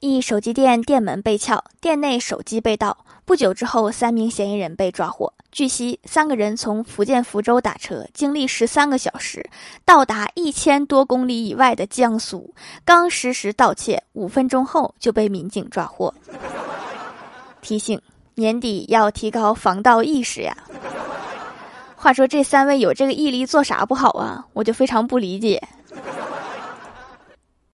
一手机店店门被撬店内手机被盗不久之后三名嫌疑人被抓获。据悉三个人从福建福州打车经历十三个小时到达一千多公里以外的江苏刚实施盗窃五分钟后就被民警抓获。提醒年底要提高防盗意识呀。话说这三位有这个毅力做啥不好啊？我就非常不理解。